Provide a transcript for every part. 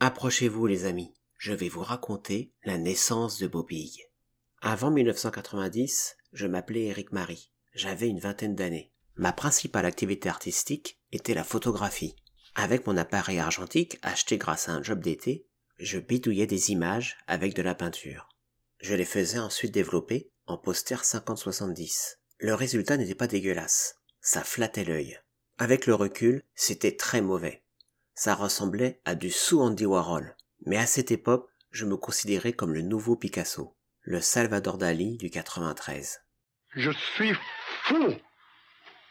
Approchez-vous les amis, je vais vous raconter la naissance de Bobig. Avant 1990, je m'appelais Eric Marie. J'avais une vingtaine d'années. Ma principale activité artistique était la photographie. Avec mon appareil argentique acheté grâce à un job d'été, je bidouillais des images avec de la peinture. Je les faisais ensuite développer en poster 50-70. Le résultat n'était pas dégueulasse. Ça flattait l'œil. Avec le recul, c'était très mauvais. Ça ressemblait à du sous Andy Warhol. Mais à cette époque, je me considérais comme le nouveau Picasso, le Salvador Dali du 93. Je suis fou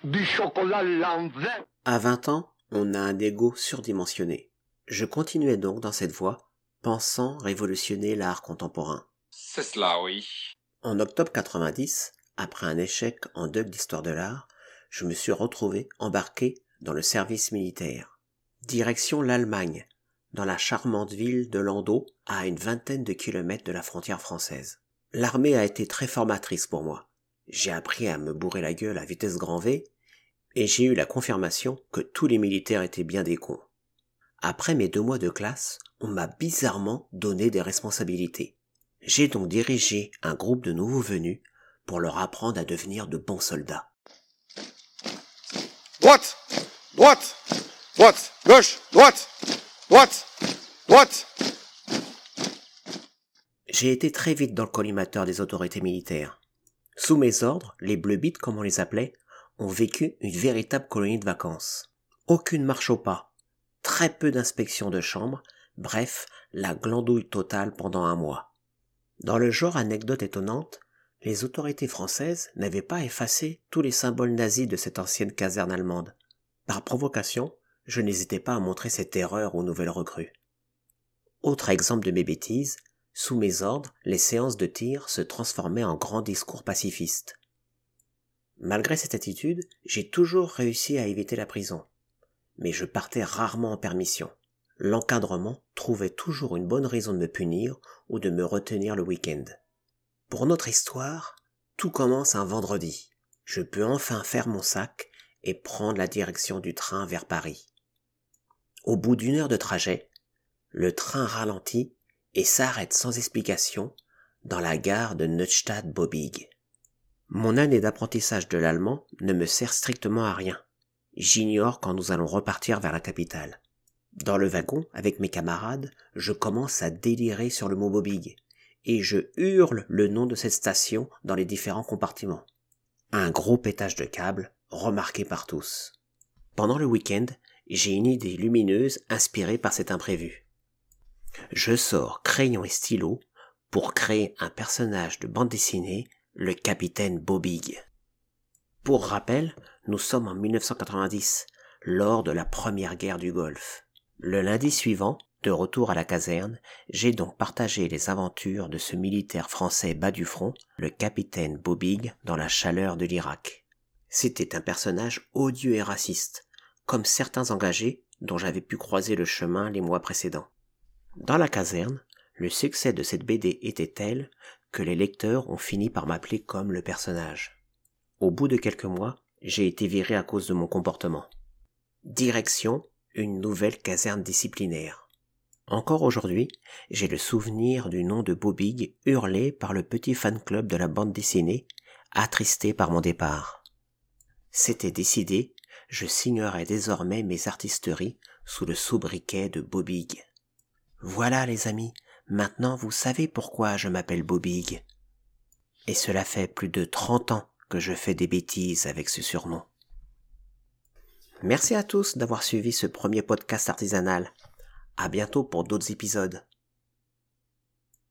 du chocolat l'envers. À 20 ans, on a un ego surdimensionné. Je continuais donc dans cette voie, pensant révolutionner l'art contemporain. C'est cela, oui. En octobre 90, après un échec en Doug d'histoire de l'art, je me suis retrouvé embarqué dans le service militaire. Direction l'Allemagne, dans la charmante ville de Landau, à une vingtaine de kilomètres de la frontière française. L'armée a été très formatrice pour moi. J'ai appris à me bourrer la gueule à vitesse grand V, et j'ai eu la confirmation que tous les militaires étaient bien des cons. Après mes deux mois de classe, on m'a bizarrement donné des responsabilités. J'ai donc dirigé un groupe de nouveaux venus pour leur apprendre à devenir de bons soldats. Droite Droite Droite Gauche Droite Droite Droite J'ai été très vite dans le collimateur des autorités militaires. Sous mes ordres, les bleus bites, comme on les appelait, ont vécu une véritable colonie de vacances. Aucune marche au pas, très peu d'inspections de chambre, bref, la glandouille totale pendant un mois. Dans le genre anecdote étonnante, les autorités françaises n'avaient pas effacé tous les symboles nazis de cette ancienne caserne allemande. Par provocation, je n'hésitais pas à montrer cette erreur aux nouvelles recrues. Autre exemple de mes bêtises, sous mes ordres, les séances de tir se transformaient en grands discours pacifistes. Malgré cette attitude, j'ai toujours réussi à éviter la prison. Mais je partais rarement en permission. L'encadrement trouvait toujours une bonne raison de me punir ou de me retenir le week-end. Pour notre histoire, tout commence un vendredi. Je peux enfin faire mon sac et prendre la direction du train vers Paris. Au bout d'une heure de trajet, le train ralentit et s'arrête sans explication dans la gare de Neustadt-Bobig. Mon année d'apprentissage de l'allemand ne me sert strictement à rien. J'ignore quand nous allons repartir vers la capitale. Dans le wagon, avec mes camarades, je commence à délirer sur le mot Bobig, et je hurle le nom de cette station dans les différents compartiments. Un gros pétage de câble, remarqué par tous. Pendant le week-end, j'ai une idée lumineuse inspirée par cet imprévu. Je sors crayon et stylo pour créer un personnage de bande dessinée le capitaine Bobig. Pour rappel, nous sommes en 1990, lors de la première guerre du Golfe. Le lundi suivant, de retour à la caserne, j'ai donc partagé les aventures de ce militaire français bas du front, le capitaine Bobig, dans la chaleur de l'Irak. C'était un personnage odieux et raciste, comme certains engagés dont j'avais pu croiser le chemin les mois précédents. Dans la caserne, le succès de cette BD était tel que les lecteurs ont fini par m'appeler comme le personnage. Au bout de quelques mois, j'ai été viré à cause de mon comportement. Direction, une nouvelle caserne disciplinaire. Encore aujourd'hui, j'ai le souvenir du nom de Bobig hurlé par le petit fan club de la bande dessinée, attristé par mon départ. C'était décidé, je signerai désormais mes artisteries sous le sobriquet de Bobig. Voilà les amis, Maintenant vous savez pourquoi je m'appelle Bobig. Et cela fait plus de trente ans que je fais des bêtises avec ce surnom. Merci à tous d'avoir suivi ce premier podcast artisanal. À bientôt pour d'autres épisodes.